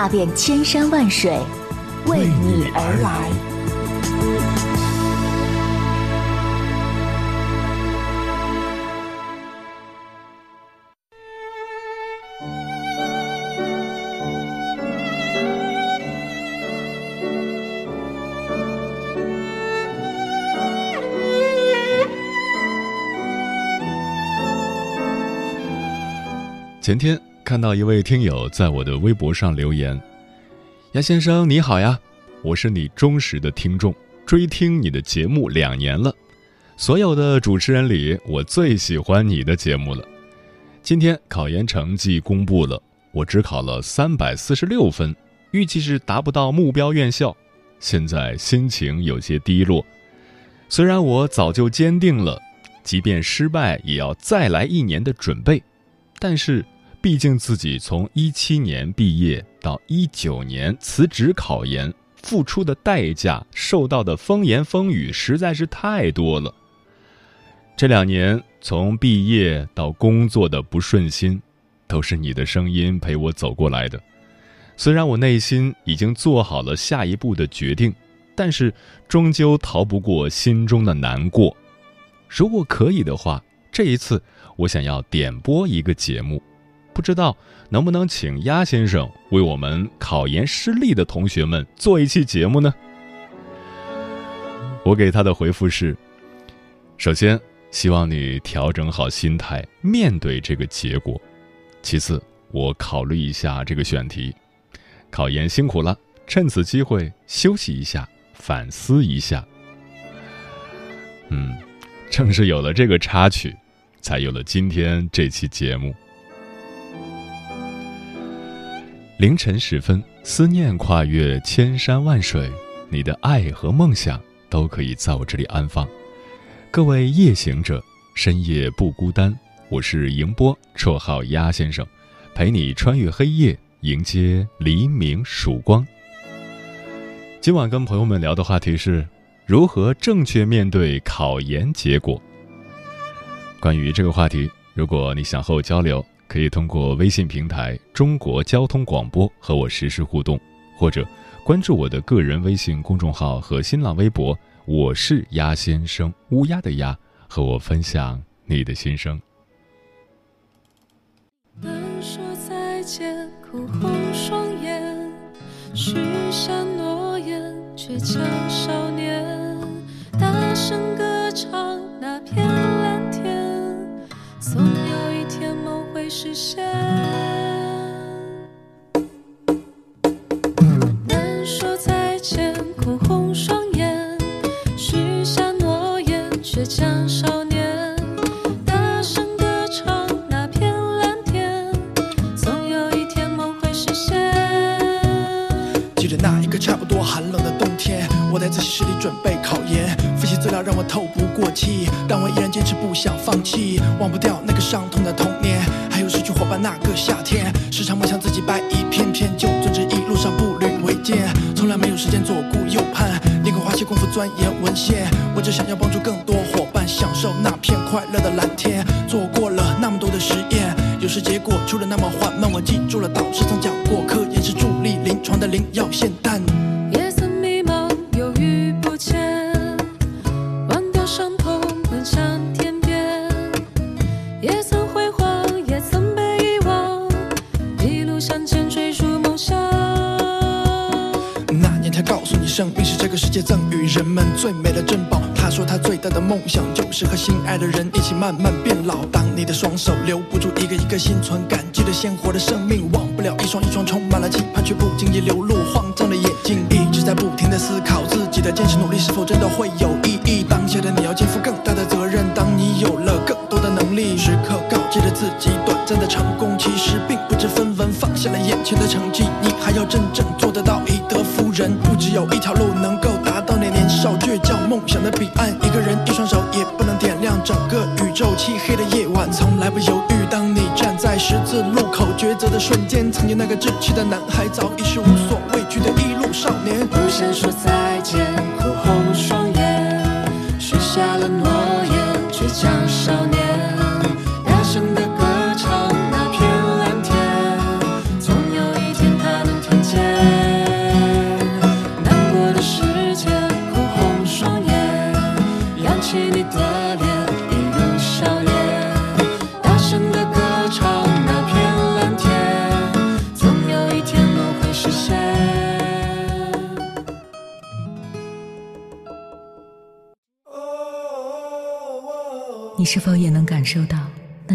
踏遍千山万水，为你而来。前天看到一位听友在我的微博上留言：“杨先生你好呀，我是你忠实的听众，追听你的节目两年了，所有的主持人里我最喜欢你的节目了。今天考研成绩公布了，我只考了三百四十六分，预计是达不到目标院校，现在心情有些低落。虽然我早就坚定了，即便失败也要再来一年的准备，但是。”毕竟自己从一七年毕业到一九年辞职考研，付出的代价、受到的风言风语实在是太多了。这两年从毕业到工作的不顺心，都是你的声音陪我走过来的。虽然我内心已经做好了下一步的决定，但是终究逃不过心中的难过。如果可以的话，这一次我想要点播一个节目。不知道能不能请鸭先生为我们考研失利的同学们做一期节目呢？我给他的回复是：首先，希望你调整好心态面对这个结果；其次，我考虑一下这个选题。考研辛苦了，趁此机会休息一下，反思一下。嗯，正是有了这个插曲，才有了今天这期节目。凌晨时分，思念跨越千山万水，你的爱和梦想都可以在我这里安放。各位夜行者，深夜不孤单。我是迎波，绰号鸭先生，陪你穿越黑夜，迎接黎明曙光。今晚跟朋友们聊的话题是如何正确面对考研结果。关于这个话题，如果你想和我交流。可以通过微信平台“中国交通广播”和我实时互动，或者关注我的个人微信公众号和新浪微博“我是鸭先生”（乌鸦的鸭），和我分享你的心声。能说再见，哭红双眼，许下诺言，倔强少年，大声歌唱那片蓝天，总有一天梦。实现。难说再见，哭红双眼，许下诺言，倔强少年，大声歌唱那片蓝天，总有一天梦会实现。记得那一个差不多寒冷的冬天，我在自习室里准备考研，复习资料让我透不过气，但我依然坚持不想放弃，忘不掉那个伤痛的。那个夏天，时常梦想自己白衣翩翩，就遵旨一路上步履维艰，从来没有时间左顾右盼，宁可花些功夫钻研文献。我只想要帮助更多伙伴享受那片快乐的蓝天。做过了那么多的实验，有时结果出了那么缓慢，我记住了导师曾讲过，科研是助力临床的灵药现生命是这个世界赠予人们最美的珍宝。他说他最大的梦想就是和心爱的人一起慢慢变老。当你的双手留不住一个一个心存感激的鲜活的生命，忘不了一双一双充满了期盼却不经意流露慌张的眼睛，一直在不停的思考自己的坚持努力是否真的会有意义。当下的你要肩负更大的责任，当你有了更多的能力，时刻告诫着自己，短暂的成功其实并不知分文，放下了眼前的成绩，你还要真正做得到以德服人。不只有一条路能够达到那年少倔强梦想的彼岸，一个人一双手也不能点亮整个宇宙。漆黑的夜，毫不犹豫。当你站在十字路口抉择的瞬间，曾经那个稚气的男孩，早已是无所畏惧的一路少年。不想说再见，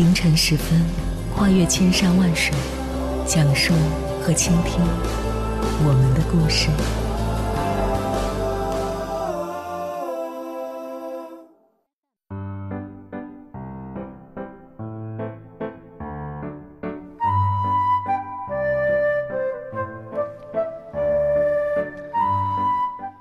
凌晨时分，跨越千山万水，讲述和倾听我们的故事。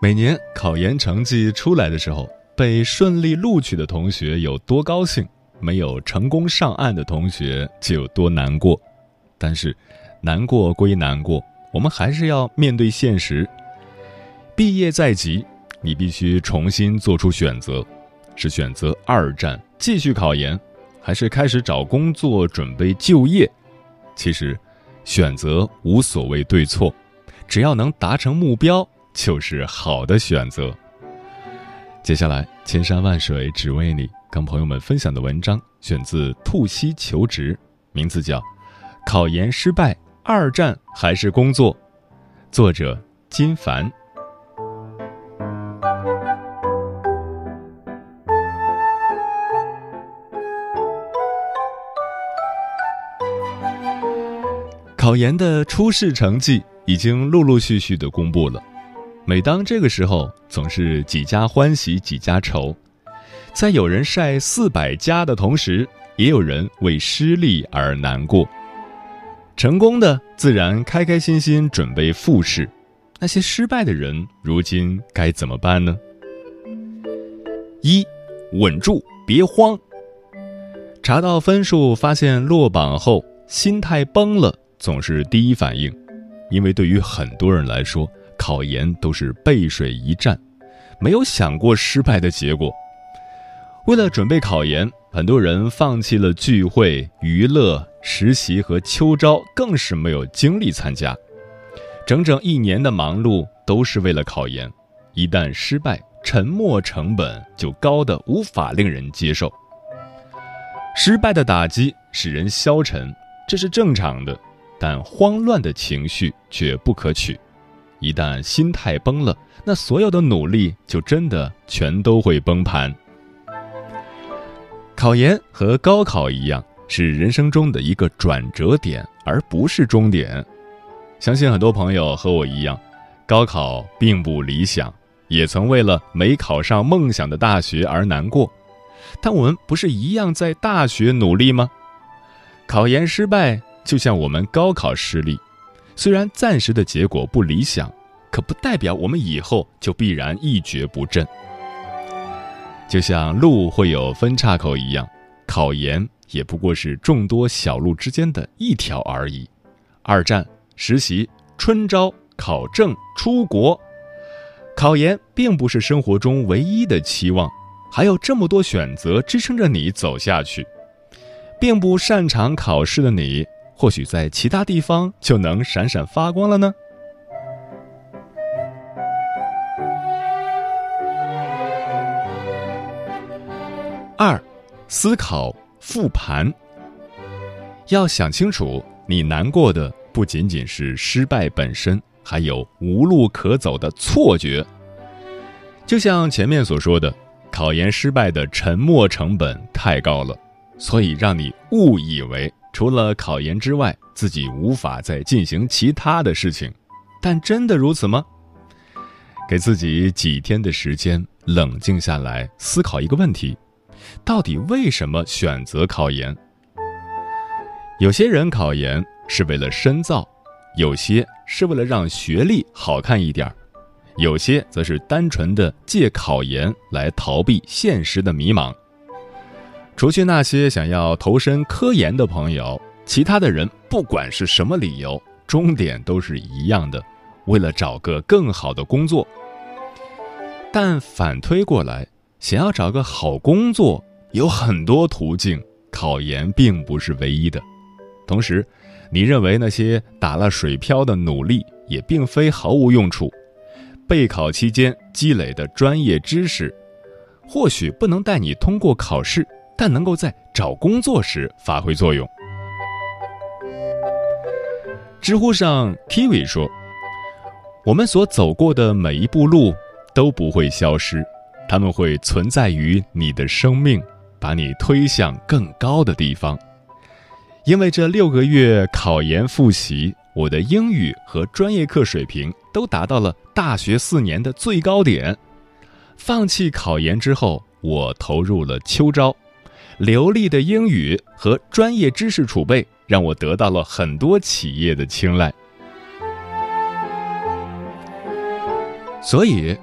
每年考研成绩出来的时候，被顺利录取的同学有多高兴，没有成功上岸的同学就有多难过。但是，难过归难过，我们还是要面对现实。毕业在即，你必须重新做出选择：是选择二战继续考研，还是开始找工作准备就业？其实，选择无所谓对错，只要能达成目标。就是好的选择。接下来，千山万水只为你，跟朋友们分享的文章选自《兔溪求职》，名字叫《考研失败，二战还是工作》，作者金凡。考研的初试成绩已经陆陆续续的公布了。每当这个时候，总是几家欢喜几家愁，在有人晒四百加的同时，也有人为失利而难过。成功的自然开开心心准备复试，那些失败的人如今该怎么办呢？一，稳住，别慌。查到分数，发现落榜后，心态崩了，总是第一反应，因为对于很多人来说。考研都是背水一战，没有想过失败的结果。为了准备考研，很多人放弃了聚会、娱乐、实习和秋招，更是没有精力参加。整整一年的忙碌都是为了考研，一旦失败，沉没成本就高的无法令人接受。失败的打击使人消沉，这是正常的，但慌乱的情绪却不可取。一旦心态崩了，那所有的努力就真的全都会崩盘。考研和高考一样，是人生中的一个转折点，而不是终点。相信很多朋友和我一样，高考并不理想，也曾为了没考上梦想的大学而难过。但我们不是一样在大学努力吗？考研失败，就像我们高考失利。虽然暂时的结果不理想，可不代表我们以后就必然一蹶不振。就像路会有分岔口一样，考研也不过是众多小路之间的一条而已。二战、实习、春招、考证、出国，考研并不是生活中唯一的期望，还有这么多选择支撑着你走下去。并不擅长考试的你，或许在其他地方就能闪闪发光了呢。二，思考复盘。要想清楚，你难过的不仅仅是失败本身，还有无路可走的错觉。就像前面所说的，考研失败的沉没成本太高了。所以让你误以为除了考研之外，自己无法再进行其他的事情，但真的如此吗？给自己几天的时间，冷静下来思考一个问题：到底为什么选择考研？有些人考研是为了深造，有些是为了让学历好看一点有些则是单纯的借考研来逃避现实的迷茫。除去那些想要投身科研的朋友，其他的人不管是什么理由，终点都是一样的，为了找个更好的工作。但反推过来，想要找个好工作有很多途径，考研并不是唯一的。同时，你认为那些打了水漂的努力也并非毫无用处，备考期间积累的专业知识，或许不能带你通过考试。但能够在找工作时发挥作用。知乎上 Kiwi 说：“我们所走过的每一步路都不会消失，他们会存在于你的生命，把你推向更高的地方。因为这六个月考研复习，我的英语和专业课水平都达到了大学四年的最高点。放弃考研之后，我投入了秋招。”流利的英语和专业知识储备，让我得到了很多企业的青睐。所以，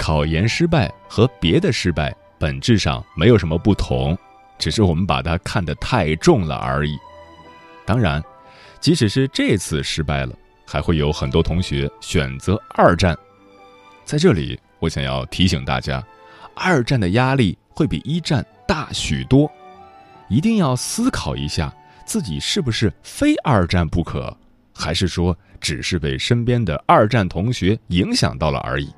考研失败和别的失败本质上没有什么不同，只是我们把它看得太重了而已。当然，即使是这次失败了，还会有很多同学选择二战。在这里，我想要提醒大家，二战的压力会比一战大许多。一定要思考一下，自己是不是非二战不可，还是说只是被身边的二战同学影响到了而已？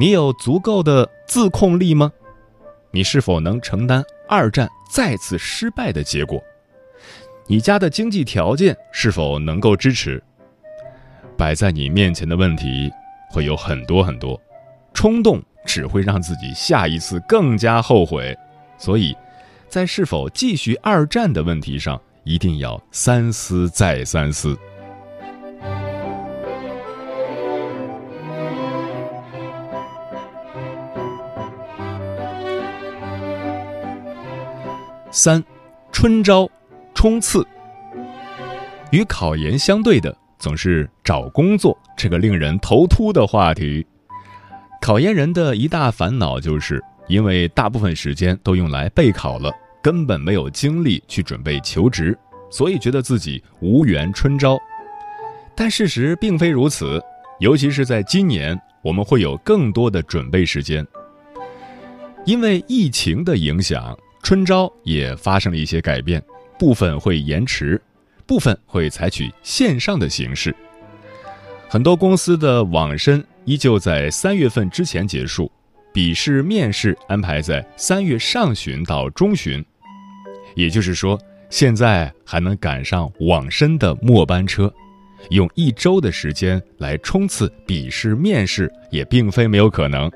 你有足够的自控力吗？你是否能承担二战再次失败的结果？你家的经济条件是否能够支持？摆在你面前的问题会有很多很多，冲动只会让自己下一次更加后悔，所以。在是否继续二战的问题上，一定要三思再三思。三，春招，冲刺。与考研相对的，总是找工作这个令人头秃的话题。考研人的一大烦恼就是。因为大部分时间都用来备考了，根本没有精力去准备求职，所以觉得自己无缘春招。但事实并非如此，尤其是在今年，我们会有更多的准备时间。因为疫情的影响，春招也发生了一些改变，部分会延迟，部分会采取线上的形式。很多公司的网申依旧在三月份之前结束。笔试、面试安排在三月上旬到中旬，也就是说，现在还能赶上网申的末班车，用一周的时间来冲刺笔试、面试也并非没有可能。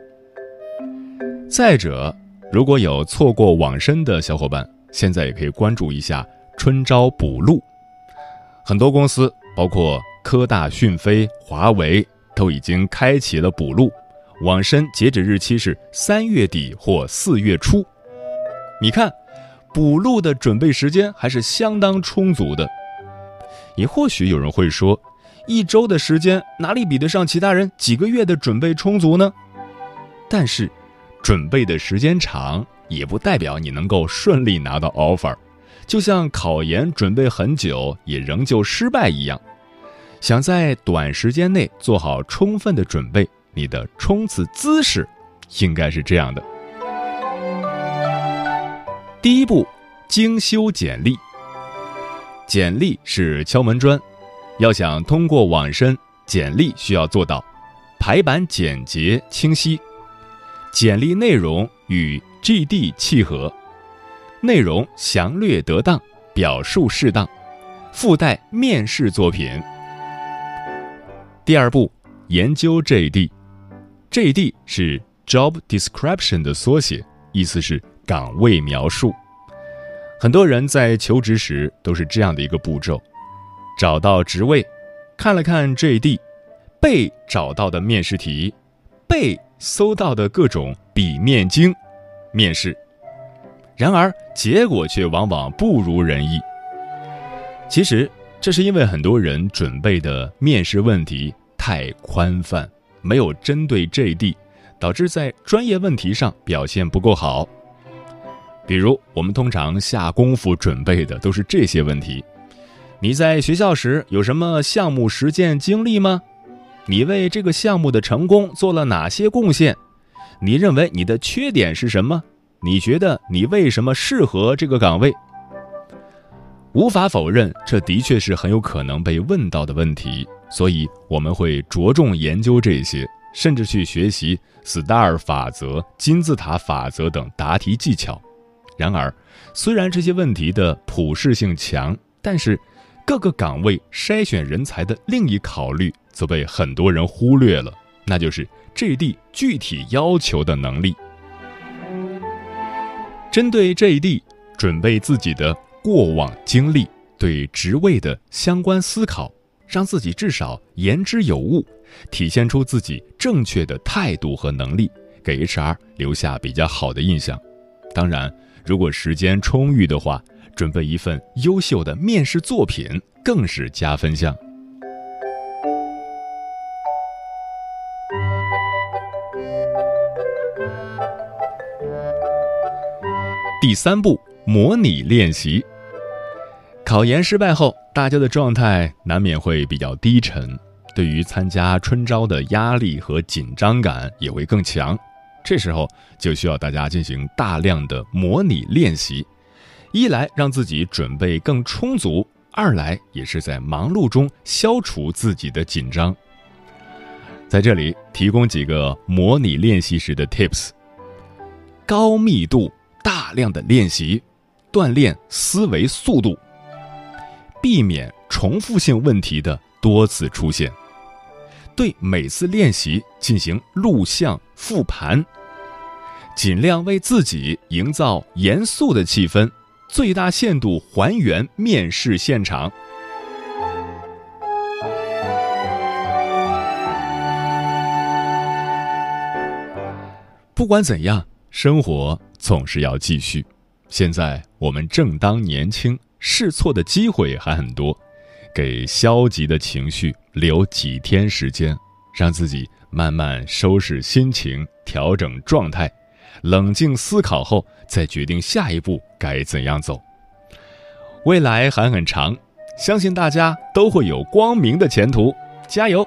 再者，如果有错过网申的小伙伴，现在也可以关注一下春招补录，很多公司，包括科大讯飞、华为，都已经开启了补录。网申截止日期是三月底或四月初，你看，补录的准备时间还是相当充足的。也或许有人会说，一周的时间哪里比得上其他人几个月的准备充足呢？但是，准备的时间长也不代表你能够顺利拿到 offer，就像考研准备很久也仍旧失败一样。想在短时间内做好充分的准备。你的冲刺姿势应该是这样的：第一步，精修简历。简历是敲门砖，要想通过网申，简历需要做到排版简洁清晰，简历内容与 GD 契合，内容详略得当，表述适当，附带面试作品。第二步，研究 JD，JD 是 Job Description 的缩写，意思是岗位描述。很多人在求职时都是这样的一个步骤：找到职位，看了看 JD，背找到的面试题，背搜到的各种笔面经，面试。然而结果却往往不如人意。其实这是因为很多人准备的面试问题太宽泛，没有针对 JD，导致在专业问题上表现不够好。比如，我们通常下功夫准备的都是这些问题：你在学校时有什么项目实践经历吗？你为这个项目的成功做了哪些贡献？你认为你的缺点是什么？你觉得你为什么适合这个岗位？无法否认，这的确是很有可能被问到的问题，所以我们会着重研究这些，甚至去学习 STAR 法则、金字塔法则等答题技巧。然而，虽然这些问题的普适性强，但是各个岗位筛选人才的另一考虑则被很多人忽略了，那就是 JD 具体要求的能力。针对 JD，准备自己的过往经历，对职位的相关思考，让自己至少言之有物，体现出自己正确的态度和能力，给 HR 留下比较好的印象。当然。如果时间充裕的话，准备一份优秀的面试作品更是加分项。第三步，模拟练习。考研失败后，大家的状态难免会比较低沉，对于参加春招的压力和紧张感也会更强。这时候就需要大家进行大量的模拟练习，一来让自己准备更充足，二来也是在忙碌中消除自己的紧张。在这里提供几个模拟练习时的 tips：高密度、大量的练习，锻炼思维速度，避免重复性问题的多次出现。对每次练习进行录像复盘，尽量为自己营造严肃的气氛，最大限度还原面试现场。不管怎样，生活总是要继续。现在我们正当年轻，试错的机会还很多。给消极的情绪留几天时间，让自己慢慢收拾心情，调整状态，冷静思考后再决定下一步该怎样走。未来还很长，相信大家都会有光明的前途，加油！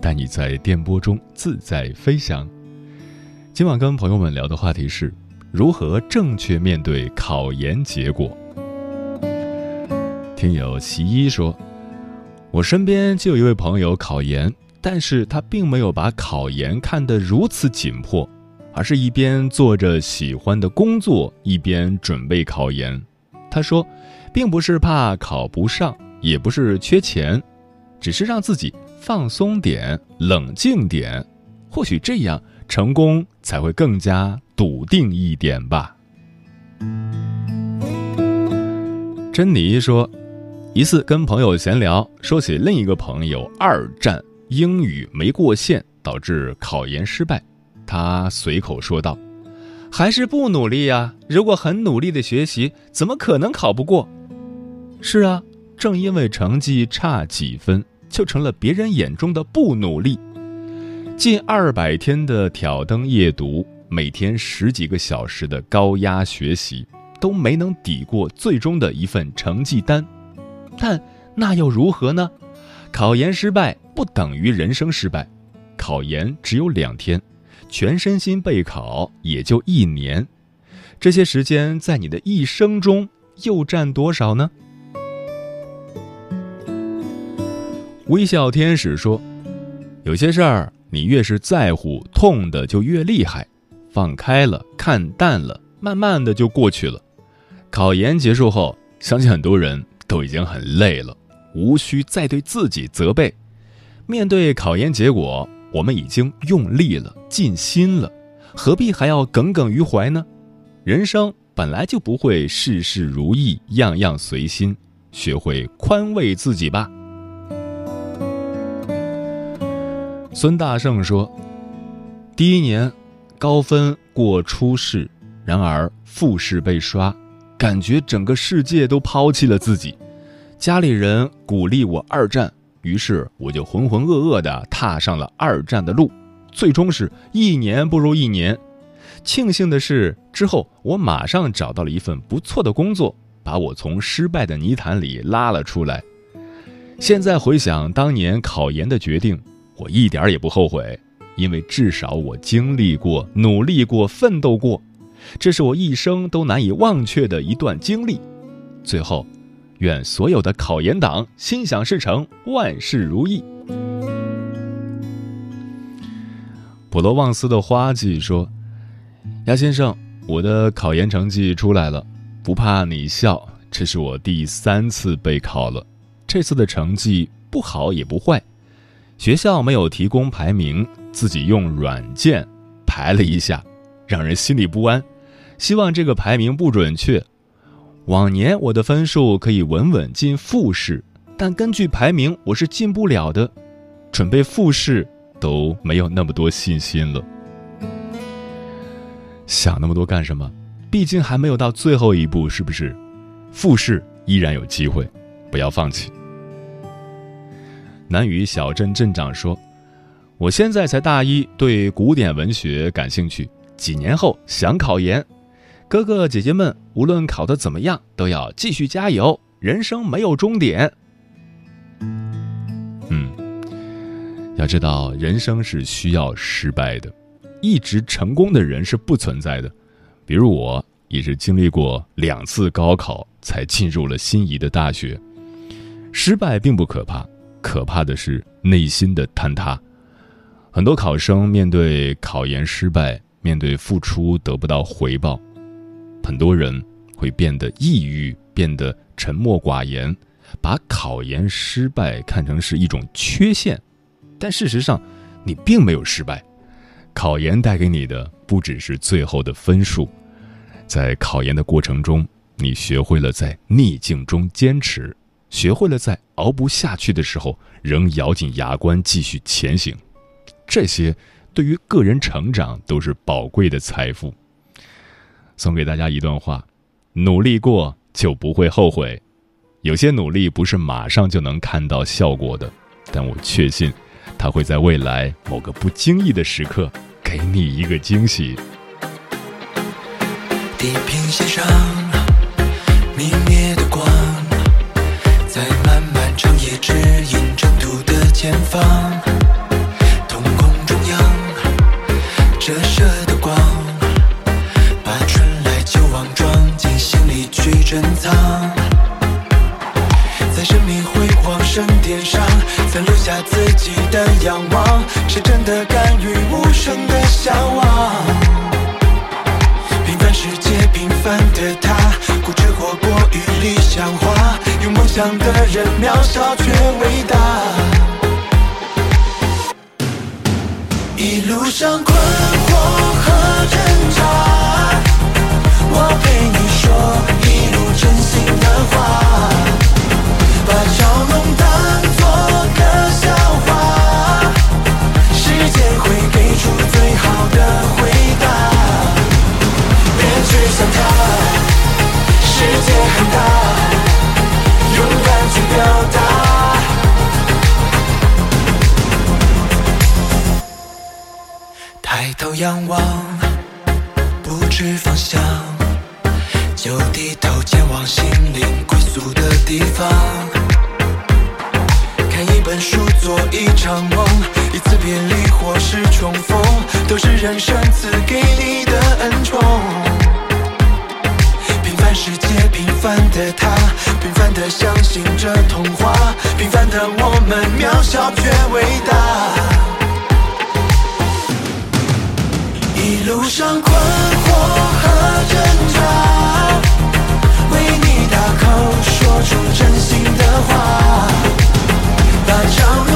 带你在电波中自在飞翔。今晚跟朋友们聊的话题是如何正确面对考研结果。听友其一说，我身边就有一位朋友考研，但是他并没有把考研看得如此紧迫，而是一边做着喜欢的工作，一边准备考研。他说，并不是怕考不上，也不是缺钱，只是让自己放松点、冷静点，或许这样成功才会更加笃定一点吧。珍妮说，一次跟朋友闲聊，说起另一个朋友二战英语没过线，导致考研失败，他随口说道：“还是不努力呀！如果很努力的学习，怎么可能考不过？”是啊，正因为成绩差几分，就成了别人眼中的不努力。近二百天的挑灯夜读，每天十几个小时的高压学习。都没能抵过最终的一份成绩单，但那又如何呢？考研失败不等于人生失败，考研只有两天，全身心备考也就一年，这些时间在你的一生中又占多少呢？微笑天使说：“有些事儿你越是在乎，痛的就越厉害，放开了，看淡了，慢慢的就过去了。”考研结束后，相信很多人都已经很累了，无需再对自己责备。面对考研结果，我们已经用力了，尽心了，何必还要耿耿于怀呢？人生本来就不会事事如意，样样随心，学会宽慰自己吧。孙大圣说：“第一年高分过初试，然而复试被刷。”感觉整个世界都抛弃了自己，家里人鼓励我二战，于是我就浑浑噩噩地踏上了二战的路，最终是一年不如一年。庆幸的是，之后我马上找到了一份不错的工作，把我从失败的泥潭里拉了出来。现在回想当年考研的决定，我一点也不后悔，因为至少我经历过、努力过、奋斗过。这是我一生都难以忘却的一段经历。最后，愿所有的考研党心想事成，万事如意。普罗旺斯的花季说：“鸭先生，我的考研成绩出来了，不怕你笑，这是我第三次备考了。这次的成绩不好也不坏，学校没有提供排名，自己用软件排了一下。”让人心里不安，希望这个排名不准确。往年我的分数可以稳稳进复试，但根据排名我是进不了的。准备复试都没有那么多信心了。想那么多干什么？毕竟还没有到最后一步，是不是？复试依然有机会，不要放弃。南屿小镇镇长说：“我现在才大一，对古典文学感兴趣。”几年后想考研，哥哥姐姐们无论考得怎么样，都要继续加油。人生没有终点。嗯，要知道人生是需要失败的，一直成功的人是不存在的。比如我也是经历过两次高考才进入了心仪的大学。失败并不可怕，可怕的是内心的坍塌。很多考生面对考研失败。面对付出得不到回报，很多人会变得抑郁，变得沉默寡言，把考研失败看成是一种缺陷。但事实上，你并没有失败。考研带给你的不只是最后的分数，在考研的过程中，你学会了在逆境中坚持，学会了在熬不下去的时候仍咬紧牙关继续前行。这些。对于个人成长都是宝贵的财富。送给大家一段话：努力过就不会后悔。有些努力不是马上就能看到效果的，但我确信，它会在未来某个不经意的时刻给你一个惊喜。地平线上指引征途的前方。瞳孔中央折射的光，把春来秋往装进心里去珍藏。在生命辉煌升天上，曾留下自己的仰望，是真的甘于无声的向往。平凡世界，平凡的他，与理想化，有梦想的人渺小却伟大。一路上困惑和挣扎，我陪你说一路真心仰望，不知方向，就低头前往心灵归宿的地方。看一本书，做一场梦，一次别离或是重逢，都是人生赐给你的恩宠。平凡世界，平凡的他，平凡的相信着童话，平凡的我们渺小却伟大。一路上困惑和挣扎，为你大口说出真心的话，把嘲弄